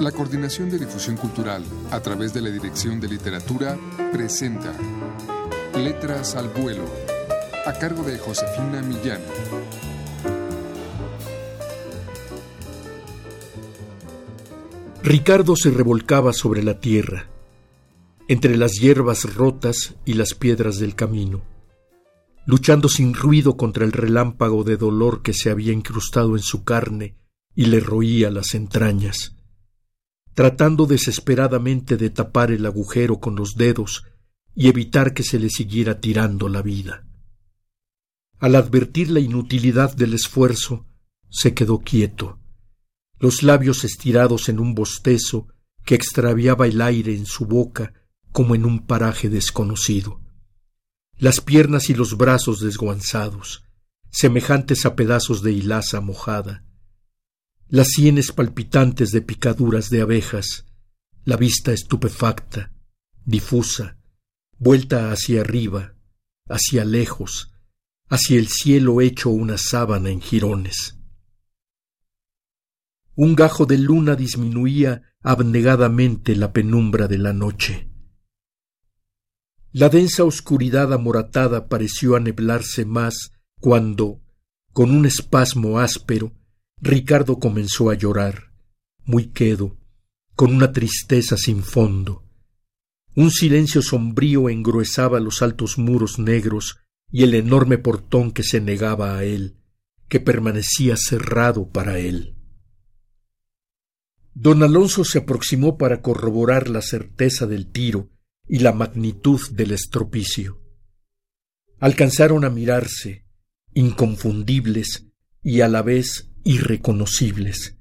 La Coordinación de Difusión Cultural, a través de la Dirección de Literatura, presenta Letras al Vuelo, a cargo de Josefina Millán. Ricardo se revolcaba sobre la tierra, entre las hierbas rotas y las piedras del camino, luchando sin ruido contra el relámpago de dolor que se había incrustado en su carne y le roía las entrañas tratando desesperadamente de tapar el agujero con los dedos y evitar que se le siguiera tirando la vida. Al advertir la inutilidad del esfuerzo, se quedó quieto, los labios estirados en un bostezo que extraviaba el aire en su boca como en un paraje desconocido, las piernas y los brazos desguanzados, semejantes a pedazos de hilaza mojada, las sienes palpitantes de picaduras de abejas, la vista estupefacta, difusa, vuelta hacia arriba, hacia lejos, hacia el cielo hecho una sábana en jirones. Un gajo de luna disminuía abnegadamente la penumbra de la noche. La densa oscuridad amoratada pareció aneblarse más cuando, con un espasmo áspero, Ricardo comenzó a llorar, muy quedo, con una tristeza sin fondo. Un silencio sombrío engruesaba los altos muros negros y el enorme portón que se negaba a él, que permanecía cerrado para él. Don Alonso se aproximó para corroborar la certeza del tiro y la magnitud del estropicio. Alcanzaron a mirarse, inconfundibles y a la vez irreconocibles.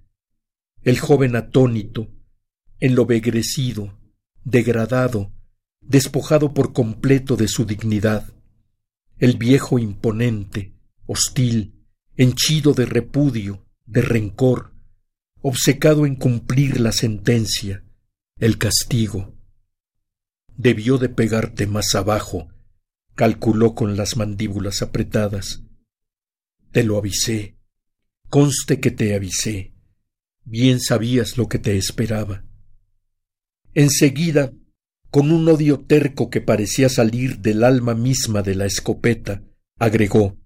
El joven atónito, enlovegrecido, degradado, despojado por completo de su dignidad. El viejo imponente, hostil, henchido de repudio, de rencor, obcecado en cumplir la sentencia, el castigo. Debió de pegarte más abajo, calculó con las mandíbulas apretadas. Te lo avisé. Conste que te avisé. Bien sabías lo que te esperaba. Enseguida, con un odio terco que parecía salir del alma misma de la escopeta, agregó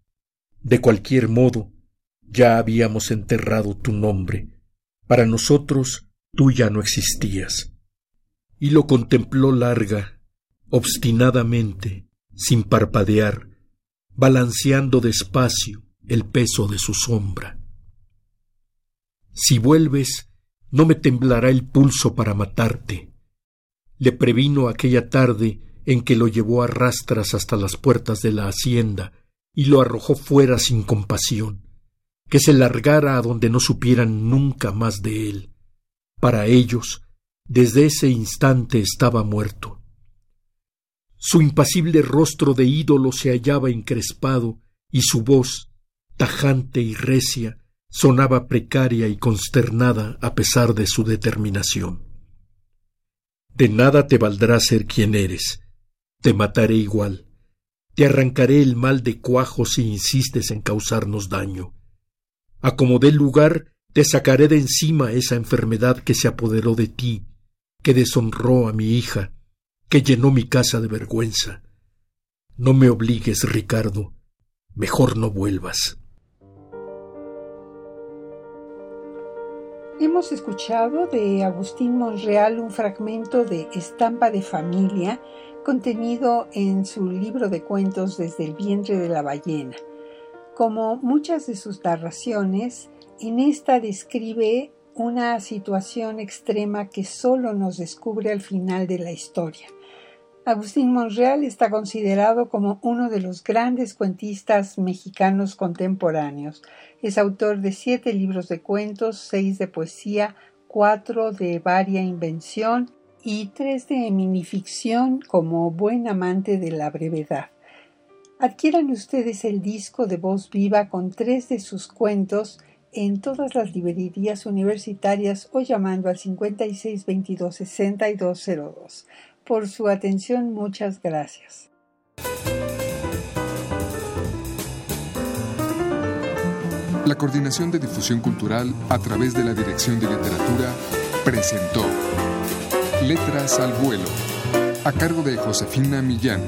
De cualquier modo, ya habíamos enterrado tu nombre. Para nosotros tú ya no existías. Y lo contempló larga, obstinadamente, sin parpadear, balanceando despacio el peso de su sombra. Si vuelves, no me temblará el pulso para matarte. Le previno aquella tarde en que lo llevó a rastras hasta las puertas de la hacienda y lo arrojó fuera sin compasión, que se largara a donde no supieran nunca más de él. Para ellos, desde ese instante estaba muerto. Su impasible rostro de ídolo se hallaba encrespado y su voz, tajante y recia, sonaba precaria y consternada a pesar de su determinación. De nada te valdrá ser quien eres. Te mataré igual. Te arrancaré el mal de cuajo si insistes en causarnos daño. A como lugar, te sacaré de encima esa enfermedad que se apoderó de ti, que deshonró a mi hija, que llenó mi casa de vergüenza. No me obligues, Ricardo. Mejor no vuelvas. Hemos escuchado de Agustín Monreal un fragmento de Estampa de Familia contenido en su libro de cuentos Desde el vientre de la ballena. Como muchas de sus narraciones, en esta describe una situación extrema que solo nos descubre al final de la historia. Agustín Monreal está considerado como uno de los grandes cuentistas mexicanos contemporáneos. Es autor de siete libros de cuentos, seis de poesía, cuatro de varia invención y tres de minificción como buen amante de la brevedad. Adquieran ustedes el disco de voz viva con tres de sus cuentos en todas las librerías universitarias o llamando al 56 22 6202. Por su atención, muchas gracias. La Coordinación de Difusión Cultural a través de la Dirección de Literatura presentó Letras al vuelo, a cargo de Josefina Millán.